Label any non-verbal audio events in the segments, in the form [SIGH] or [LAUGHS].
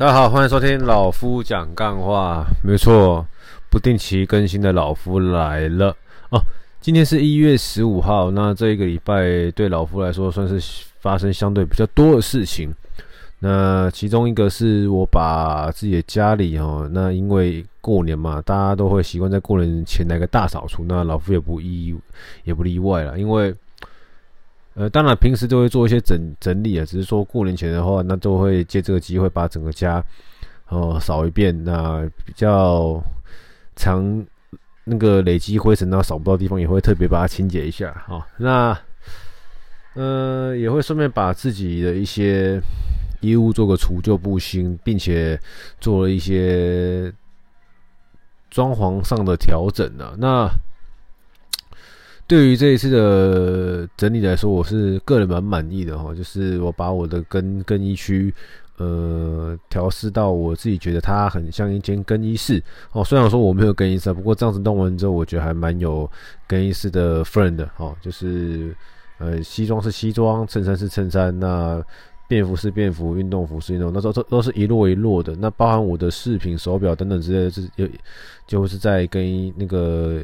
大家好，欢迎收听老夫讲干话。没错，不定期更新的老夫来了哦。今天是一月十五号，那这一个礼拜对老夫来说算是发生相对比较多的事情。那其中一个是我把自己的家里哦，那因为过年嘛，大家都会习惯在过年前来个大扫除，那老夫也不意也不例外了，因为。呃，当然平时都会做一些整整理啊，只是说过年前的话，那都会借这个机会把整个家哦扫一遍。那比较常那个累积灰尘，然后扫不到地方，也会特别把它清洁一下。好，那呃也会顺便把自己的一些衣物做个除旧布新，并且做了一些装潢上的调整啊。那对于这一次的整理来说，我是个人蛮满意的哈。就是我把我的更更衣区，呃，调试到我自己觉得它很像一间更衣室哦。虽然说我没有更衣室，不过这样子弄完之后，我觉得还蛮有更衣室的 friend 的哈。就是呃，西装是西装，衬衫是衬衫，那便服是便服，运动服是运动，那都都都是一摞一摞的。那包含我的饰品、手表等等之类的，是有就是在更衣那个。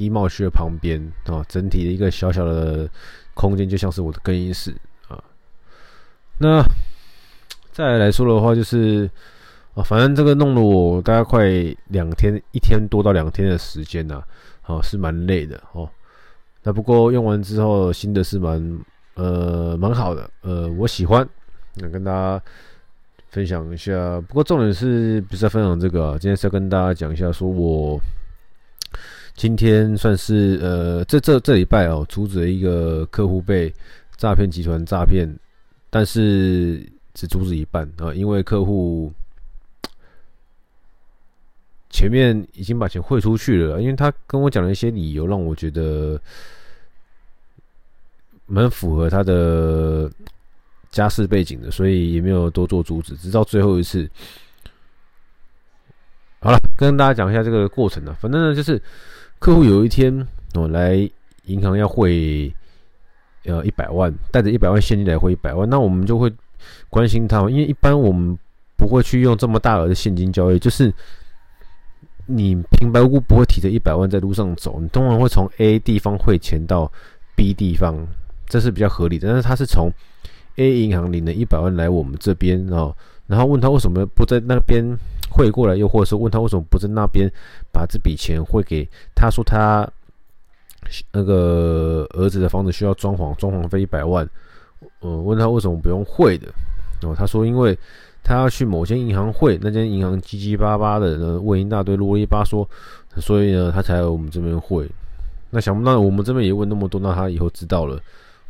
衣帽区的旁边啊，整体的一个小小的空间，就像是我的更衣室啊。那再来，说的话，就是啊，反正这个弄了我大概快两天，一天多到两天的时间呐，啊，是蛮累的哦。那不过用完之后，新的是蛮呃蛮好的，呃，我喜欢，那跟大家分享一下。不过重点是不是在分享这个啊？今天是要跟大家讲一下，说我。今天算是呃，这这这礼拜哦，阻止了一个客户被诈骗集团诈骗，但是只阻止一半啊，因为客户前面已经把钱汇出去了，因为他跟我讲了一些理由，让我觉得蛮符合他的家世背景的，所以也没有多做阻止，直到最后一次。好了，跟大家讲一下这个过程呢，反正呢就是。客户有一天哦来银行要汇呃一百万，带着一百万现金来汇一百万，那我们就会关心他，因为一般我们不会去用这么大额的现金交易，就是你平白无故不会提着一百万在路上走，你通常会从 A 地方汇钱到 B 地方，这是比较合理的。但是他是从 A 银行领了一百万来我们这边哦，然后问他为什么不在那边。汇过来，又或者是问他为什么不在那边把这笔钱汇给他？说他那个儿子的房子需要装潢，装潢费一百万。呃，问他为什么不用汇的？然哦，他说因为他要去某间银行汇，那间银行叽叽巴巴的，问一大堆啰里吧嗦，所以呢，他才来我们这边汇。那想不到我们这边也问那么多，那他以后知道了。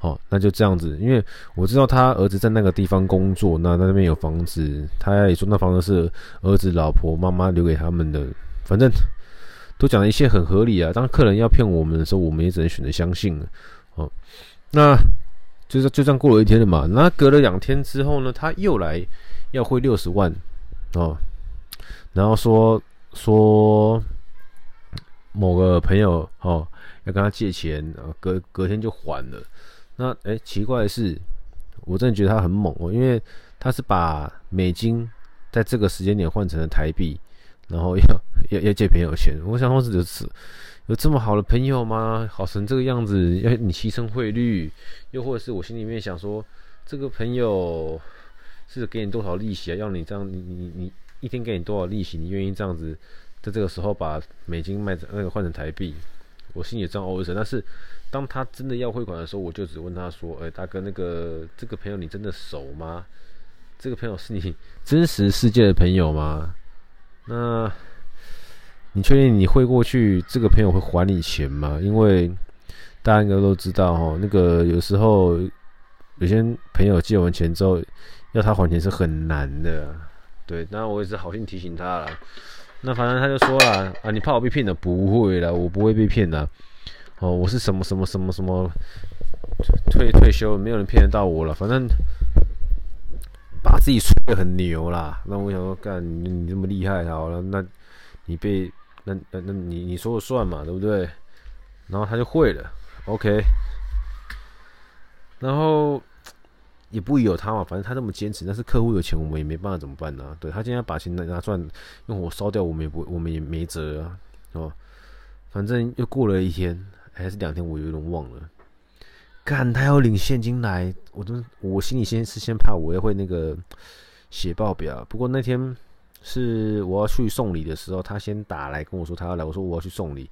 哦，那就这样子，因为我知道他儿子在那个地方工作，那那边有房子，他也说那房子是儿子、老婆、妈妈留给他们的，反正都讲了一切很合理啊。当客人要骗我们的时候，我们也只能选择相信了。哦，那就是就这样过了一天了嘛。那隔了两天之后呢，他又来要汇六十万哦，然后说说某个朋友哦要跟他借钱，隔隔天就还了。那哎、奇怪的是，我真的觉得他很猛哦，因为他是把美金在这个时间点换成了台币，然后要要要借朋友钱。我想说是就是有这么好的朋友吗？好成这个样子，要你牺牲汇率，又或者是我心里面想说，这个朋友是给你多少利息啊？要你这样，你你你一天给你多少利息？你愿意这样子在这个时候把美金卖那个换成台币？我心里这样 OS，但是当他真的要汇款的时候，我就只问他说：“哎、大哥，那个这个朋友你真的熟吗？这个朋友是你真实世界的朋友吗？那你确定你汇过去，这个朋友会还你钱吗？因为大家应该都知道哈，那个有时候有些朋友借完钱之后要他还钱是很难的。对，那我也是好心提醒他了。”那反正他就说了啊，你怕我被骗的？不会啦，我不会被骗的。哦，我是什么什么什么什么退退休，没有人骗得到我了。反正把自己吹得很牛啦。那我想说，干你，你这么厉害，好了，那你被那那那你你说了算嘛，对不对？然后他就会了，OK。然后也不有他嘛，反正他这么坚持，但是客户有钱，我们也没办法，怎么办呢、对他今天把钱拿拿出来用火烧掉，我们也不，我们也没辙啊，哦，反正又过了一天，还是两天，我有点忘了。干，他要领现金来，我都我心里先是先怕我也会那个写报表。不过那天是我要去送礼的时候，他先打来跟我说他要来，我说我要去送礼，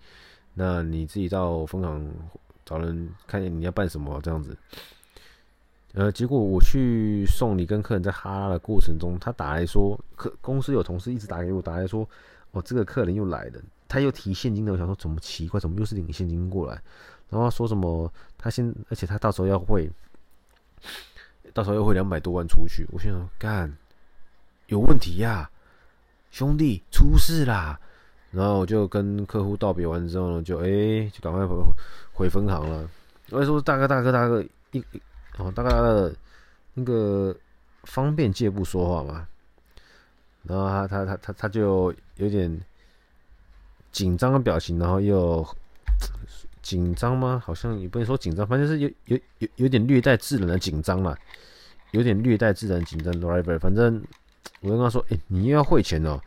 那你自己到分行找人看见你要办什么这样子。呃，结果我去送礼跟客人在哈拉的过程中，他打来说，客公司有同事一直打给我，打来说，哦，这个客人又来了，他又提现金的，我想说怎么奇怪，怎么又是领现金过来？然后说什么？他先，而且他到时候要汇，到时候要汇两百多万出去。我心想，干，有问题呀、啊，兄弟，出事啦！然后我就跟客户道别完之后呢，就哎、就赶快回回分行了。我说大哥，大哥，大哥，一哦，大概，那个方便借步说话嘛。然后他他他他他就有点紧张的表情，然后又。[TSK] 紧张吗？好像也不能说紧张，反正是有有有有点略带自然的紧张了，有点略带自然紧张。Driver，反正我跟他说：“哎、你又要汇钱哦。”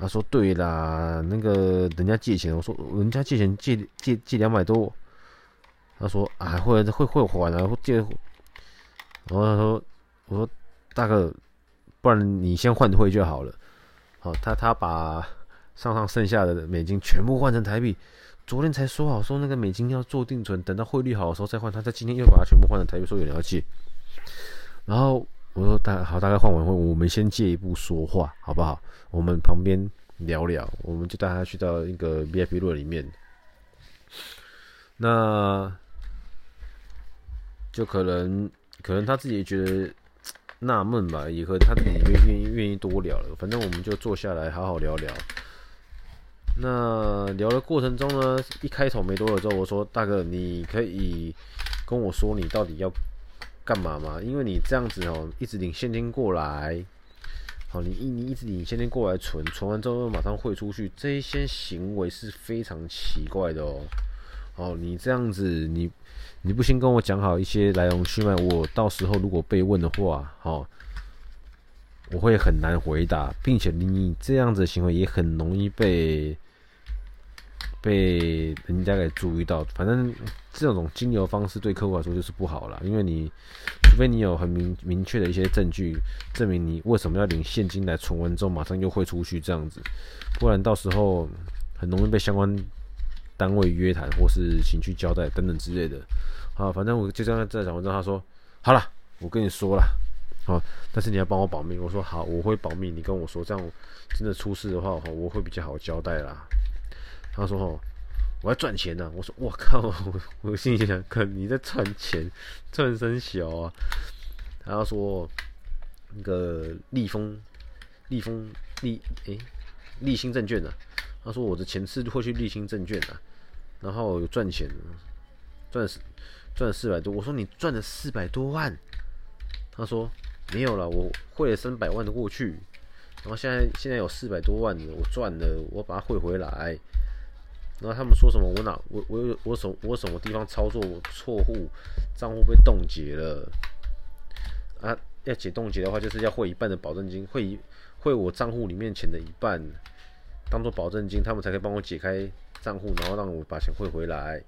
他说：“对啦，那个人家借钱。”我说：“人家借钱借借借两百多。”他说：“啊，会会会还啊，借。”然后他说：“我说大哥，不然你先换汇就好了。”好，他他把上上剩下的美金全部换成台币。昨天才说好说那个美金要做定存，等到汇率好的时候再换。他在今天又把它全部换成台币，说有人要借。然后我说大好，大概换完后，我们先借一步说话，好不好？我们旁边聊聊，我们就带他去到一个 VIP 路里面。那就可能可能他自己也觉得纳闷吧，也和他自己愿愿意愿意多聊了。反正我们就坐下来好好聊聊。那聊的过程中呢，一开头没多久之后，我说：“大哥，你可以跟我说你到底要干嘛吗？因为你这样子哦，一直领现金过来，好，你一你一直领现金过来存，存完之后又马上汇出去，这一些行为是非常奇怪的哦。哦，你这样子，你你不先跟我讲好一些来龙去脉，我到时候如果被问的话，哦。”我会很难回答，并且你这样子的行为也很容易被被人家给注意到。反正这种金流方式对客户来说就是不好了，因为你除非你有很明明确的一些证据证明你为什么要领现金来存完之后马上又汇出去这样子，不然到时候很容易被相关单位约谈或是情绪交代等等之类的。好，反正我就这样在讲完之后，他说好了，我跟你说了。好，但是你要帮我保密。我说好，我会保密。你跟我说，这样真的出事的话，我会比较好交代啦。他说：“哦，我要赚钱呢。”我说：“我靠！”我 [LAUGHS] 我心里想：“看你在赚钱，赚声小啊。”他说：“那个立丰，立丰立诶，立新证券的。”他说：“我的前次会去立新证券的，然后有赚钱，赚赚四百多。”我说：“你赚了四百多万？”他说。没有了，我汇了三百万的过去，然后现在现在有四百多万，我赚了，我把它汇回来。然后他们说什么？我哪我我我什我什么地方操作错误，账户被冻结了啊？要解冻结的话，就是要汇一半的保证金，汇汇我账户里面钱的一半，当做保证金，他们才可以帮我解开账户，然后让我把钱汇回来。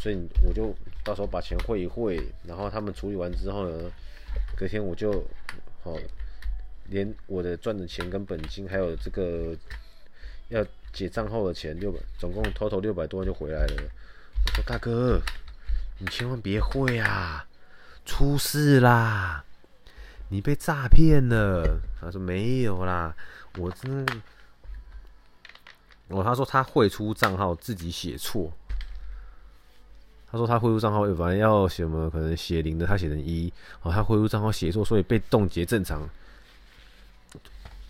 所以我就到时候把钱汇一汇，然后他们处理完之后呢？隔天我就，好，连我的赚的钱跟本金，还有这个要结账后的钱，六百，总共 total 六百多万就回来了。我说大哥，你千万别汇啊，出事啦，你被诈骗了。他说没有啦，我真的，哦，他说他汇出账号自己写错。他说他汇入账号反正要写什么，可能写零的，他写成一。哦，他汇入账号写错，所以被冻结正常。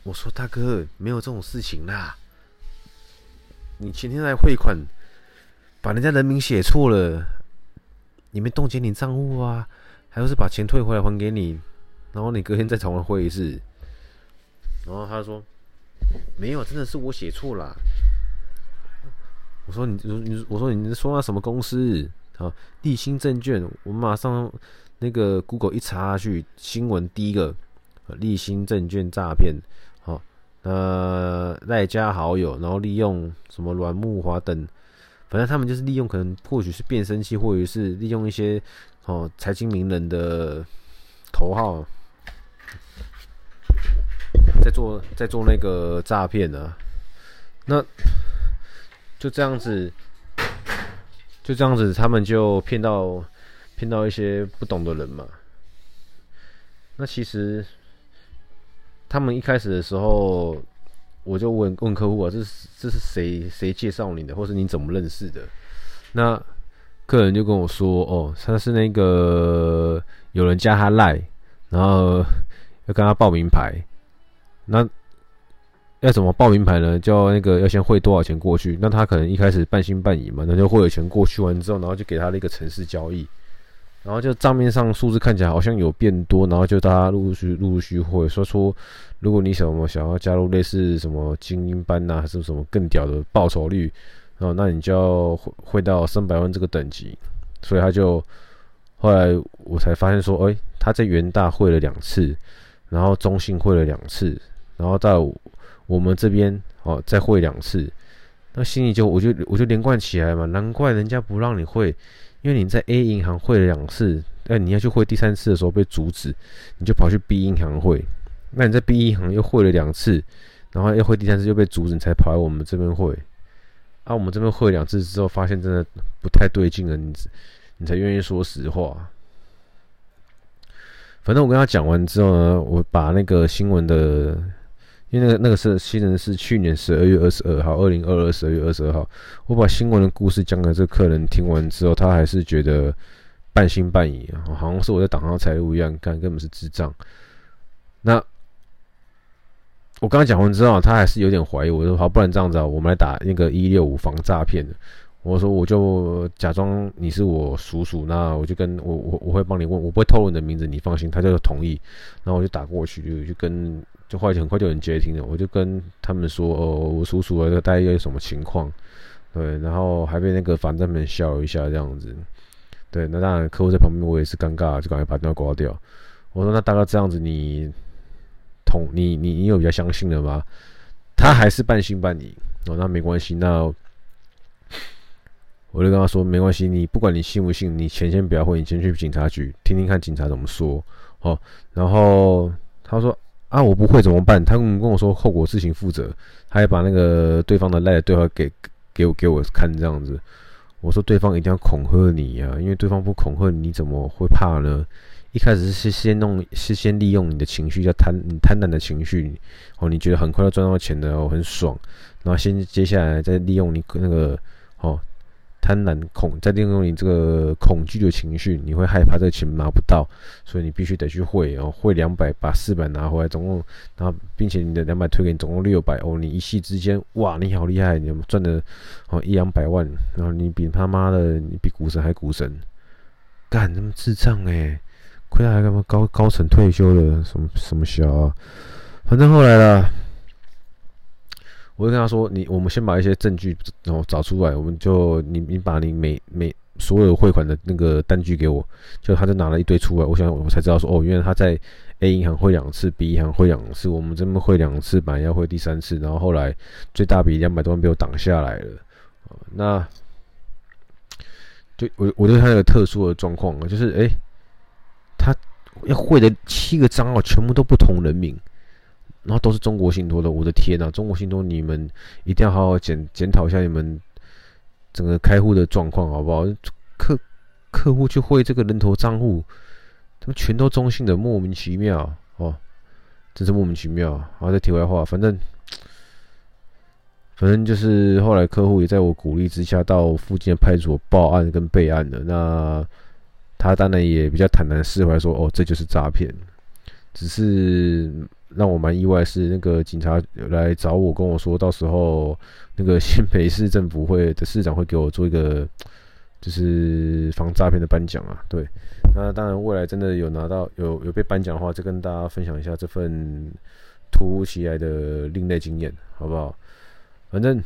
我说大哥，没有这种事情啦。你前天来汇款，把人家人名写错了，你没冻结你账户啊？还有是把钱退回来还给你，然后你隔天再重新汇一次。然后他说没有，真的是我写错了。我说你你我说你说那什么公司？啊，立新证券，我马上那个 Google 一查下去，新闻第一个，立新证券诈骗，好，呃，赖加好友，然后利用什么阮木华等，反正他们就是利用可能或许是变声器，或者是利用一些哦财经名人的头号，在做在做那个诈骗呢，那就这样子，就这样子，他们就骗到。骗到一些不懂的人嘛？那其实他们一开始的时候，我就问问客户啊，这是这是谁谁介绍你的，或是你怎么认识的？那客人就跟我说，哦，他是那个有人加他赖，然后要跟他报名牌。那要怎么报名牌呢？叫那个要先汇多少钱过去？那他可能一开始半信半疑嘛，那就汇了钱过去完之后，然后就给他了一个城市交易。然后就账面上数字看起来好像有变多，然后就大家陆陆续陆陆续汇说出，如果你什么想要加入类似什么精英班呐、还是什么更屌的报酬率，然后那你就要汇汇到三百万这个等级。所以他就后来我才发现说，哎，他在元大汇了两次，然后中信汇了两次，然后到我们这边哦再汇两次，那心里就我就我就连贯起来嘛，难怪人家不让你汇。因为你在 A 银行汇了两次，哎，你要去汇第三次的时候被阻止，你就跑去 B 银行汇。那你在 B 银行又汇了两次，然后又汇第三次又被阻止，你才跑来我们这边汇。啊，我们这边汇两次之后，发现真的不太对劲了，你你才愿意说实话。反正我跟他讲完之后呢，我把那个新闻的。因为那个那个是新闻是去年十二月二十二号，二零二二十二月二十二号，我把新闻的故事讲给这个客人听完之后，他还是觉得半信半疑，好像是我在挡他财路一样，干根本是智障。那我刚刚讲完之后，他还是有点怀疑，我说好，不然这样子啊，我们来打那个一六五防诈骗的。我说我就假装你是我叔叔，那我就跟我我我会帮你问，我不会透露你的名字，你放心。他就同意，然后我就打过去，就就跟。就后来很快就有人接听了，我就跟他们说：“哦，我叔叔啊，大概有什么情况？”对，然后还被那个反正们笑了一下这样子。对，那当然客户在旁边，我也是尴尬，就赶快把电话挂掉。我说：“那大概这样子你，同你你你有比较相信了吗？”他还是半信半疑。哦，那没关系，那我就跟他说：“没关系，你不管你信不信，你钱先不要汇，你先去警察局听听看警察怎么说。”哦，然后他说。啊，我不会怎么办？他跟跟我说后果自行负责，他还把那个对方的赖的对话给给我给我看这样子。我说对方一定要恐吓你呀、啊，因为对方不恐吓你，你怎么会怕呢？一开始是先弄，是先利用你的情绪，叫贪你贪婪的情绪哦，你觉得很快要赚到钱的哦，很爽，然后先接下来再利用你那个哦。贪婪恐，在利用你这个恐惧的情绪，你会害怕这个钱拿不到，所以你必须得去汇哦，汇两百把四百拿回来，总共，然后并且你的两百退给你，总共六百哦，你一夕之间，哇，你好厉害，你赚的哦一两百万，然后你比他妈的，你比股神还股神，干那么智障诶、亏他还干嘛高高层退休了，什么什么小啊，反正后来了。我就跟他说：“你，我们先把一些证据然后找出来，我们就你，你把你每每所有汇款的那个单据给我。”就他就拿了一堆出来，我想我才知道说：“哦，原来他在 A 银行汇两次，B 银行汇两次，我们这边汇两次，本来要汇第三次，然后后来最大笔两百多万被我挡下来了。”那就我我对他有个特殊的状况啊，就是诶，他要汇的七个账号全部都不同人名。然后都是中国信托的，我的天呐！中国信托，你们一定要好好检检讨一下你们整个开户的状况，好不好？客客户去汇这个人头账户，他们全都中性的，莫名其妙哦，真是莫名其妙。好，这题外话，反正反正就是后来客户也在我鼓励之下，到附近的派出所报案跟备案了。那他当然也比较坦然释怀，说：“哦，这就是诈骗。”只是让我蛮意外，是那个警察来找我，跟我说，到时候那个新北市政府会的市长会给我做一个，就是防诈骗的颁奖啊。对，那当然未来真的有拿到有有被颁奖的话，就跟大家分享一下这份突如其来的另类经验，好不好？反正，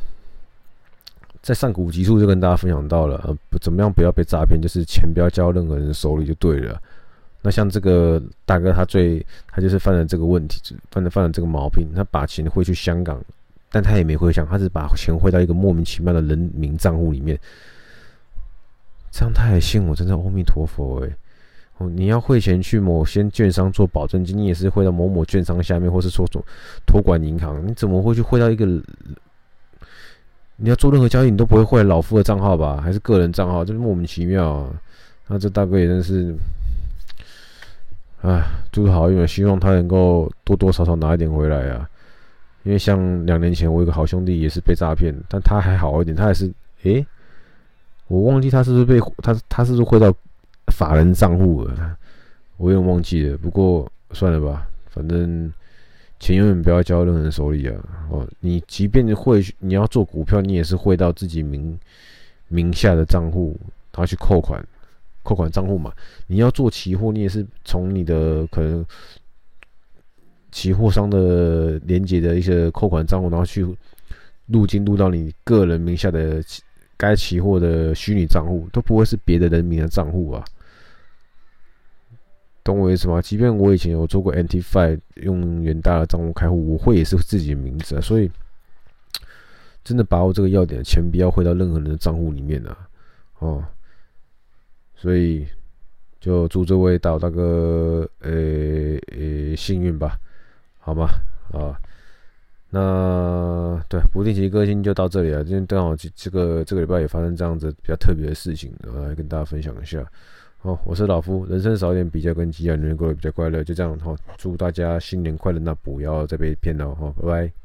在上古集数就跟大家分享到了，呃，怎么样不要被诈骗，就是钱不要交任何人手里就对了。那像这个大哥，他最他就是犯了这个问题，犯了犯了这个毛病，他把钱汇去香港，但他也没回香，他只把钱汇到一个莫名其妙的人名账户里面。这样他还信我，真的阿弥陀佛哎。哦，你要汇钱去某些券商做保证金，你也是汇到某某券商下面，或是说做托管银行，你怎么会去汇到一个？你要做任何交易，你都不会汇老夫的账号吧？还是个人账号？这莫名其妙啊！那这大哥也真是。唉，祝好运，希望他能够多多少少拿一点回来啊！因为像两年前我有个好兄弟也是被诈骗，但他还好一点，他还是诶、我忘记他是不是被他他是不是汇到法人账户了？我有点忘记了，不过算了吧，反正钱永远不要交任何人手里啊！哦，你即便汇你要做股票，你也是汇到自己名名下的账户，他去扣款。扣款账户嘛，你要做期货，你也是从你的可能期货商的连接的一些扣款账户，然后去入金入到你个人名下的该期货的虚拟账户，都不会是别的人名的账户啊。懂我意思吗？即便我以前有做过 MT5 用元大的账户开户，我会也是自己的名字啊。所以真的把握这个要点，钱不要汇到任何人的账户里面啊。哦。所以，就祝这位岛大哥，呃、呃、幸运吧，好吗？啊，那对不定期更新就到这里了。今天刚好这这个这个礼拜也发生这样子比较特别的事情，我来跟大家分享一下。好，我是老夫，人生少一点比较跟鸡啊，能过得比较快乐，就这样哈。祝大家新年快乐，那不要再被骗了哈，拜拜。